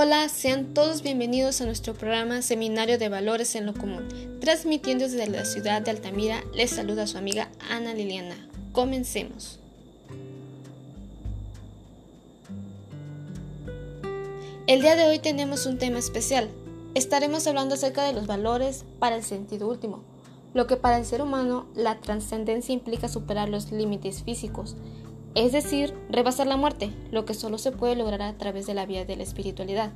Hola, sean todos bienvenidos a nuestro programa Seminario de Valores en lo Común. Transmitiendo desde la ciudad de Altamira, les saluda su amiga Ana Liliana. Comencemos. El día de hoy tenemos un tema especial. Estaremos hablando acerca de los valores para el sentido último, lo que para el ser humano la trascendencia implica superar los límites físicos es decir, rebasar la muerte, lo que solo se puede lograr a través de la vía de la espiritualidad.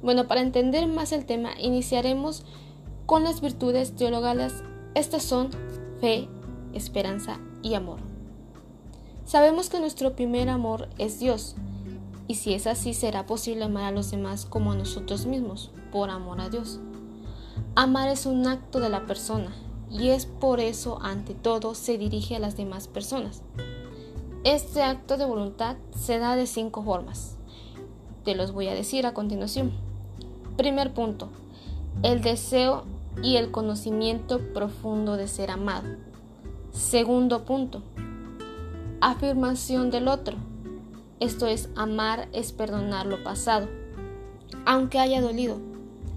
Bueno, para entender más el tema, iniciaremos con las virtudes teologales. Estas son fe, esperanza y amor. Sabemos que nuestro primer amor es Dios, y si es así será posible amar a los demás como a nosotros mismos, por amor a Dios. Amar es un acto de la persona, y es por eso ante todo se dirige a las demás personas. Este acto de voluntad se da de cinco formas. Te los voy a decir a continuación. Primer punto, el deseo y el conocimiento profundo de ser amado. Segundo punto, afirmación del otro. Esto es, amar es perdonar lo pasado, aunque haya dolido.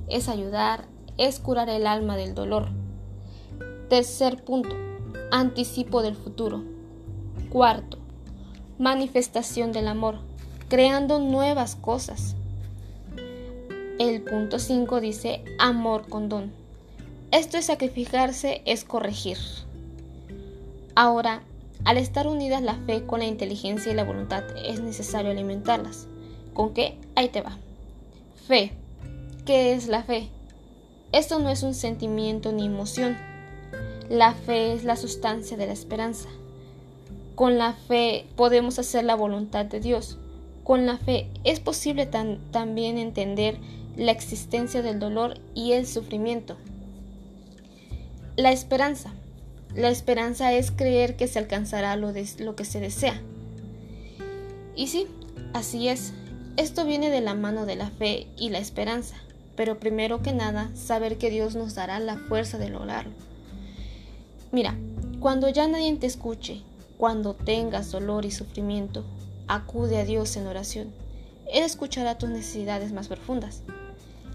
Es ayudar, es curar el alma del dolor. Tercer punto, anticipo del futuro. Cuarto, manifestación del amor, creando nuevas cosas. El punto 5 dice amor con don. Esto es sacrificarse, es corregir. Ahora, al estar unidas la fe con la inteligencia y la voluntad, es necesario alimentarlas. ¿Con qué? Ahí te va. Fe. ¿Qué es la fe? Esto no es un sentimiento ni emoción. La fe es la sustancia de la esperanza. Con la fe podemos hacer la voluntad de Dios. Con la fe es posible también entender la existencia del dolor y el sufrimiento. La esperanza. La esperanza es creer que se alcanzará lo, lo que se desea. Y sí, así es. Esto viene de la mano de la fe y la esperanza, pero primero que nada, saber que Dios nos dará la fuerza de lograrlo. Mira, cuando ya nadie te escuche, cuando tengas dolor y sufrimiento, acude a Dios en oración. Él escuchará tus necesidades más profundas.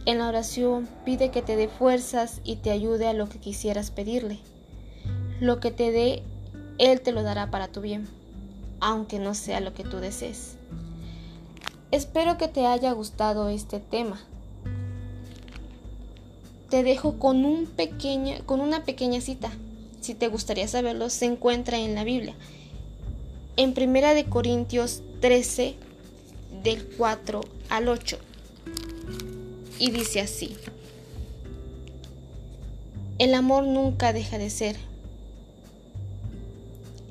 En la oración pide que te dé fuerzas y te ayude a lo que quisieras pedirle. Lo que te dé, Él te lo dará para tu bien, aunque no sea lo que tú desees. Espero que te haya gustado este tema. Te dejo con, un con una pequeña cita si te gustaría saberlo, se encuentra en la Biblia. En Primera de Corintios 13, del 4 al 8. Y dice así. El amor nunca deja de ser.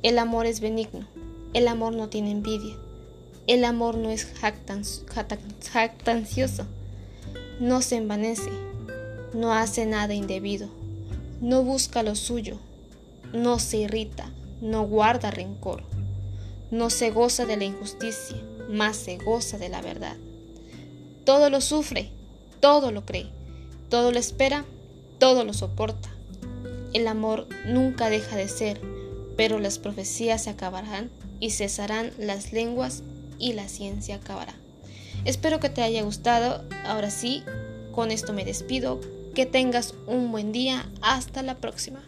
El amor es benigno. El amor no tiene envidia. El amor no es jactancioso. No se envanece. No hace nada indebido. No busca lo suyo no se irrita, no guarda rencor, no se goza de la injusticia, más se goza de la verdad. Todo lo sufre, todo lo cree, todo lo espera, todo lo soporta. El amor nunca deja de ser, pero las profecías se acabarán y cesarán las lenguas y la ciencia acabará. Espero que te haya gustado. Ahora sí, con esto me despido. Que tengas un buen día. Hasta la próxima.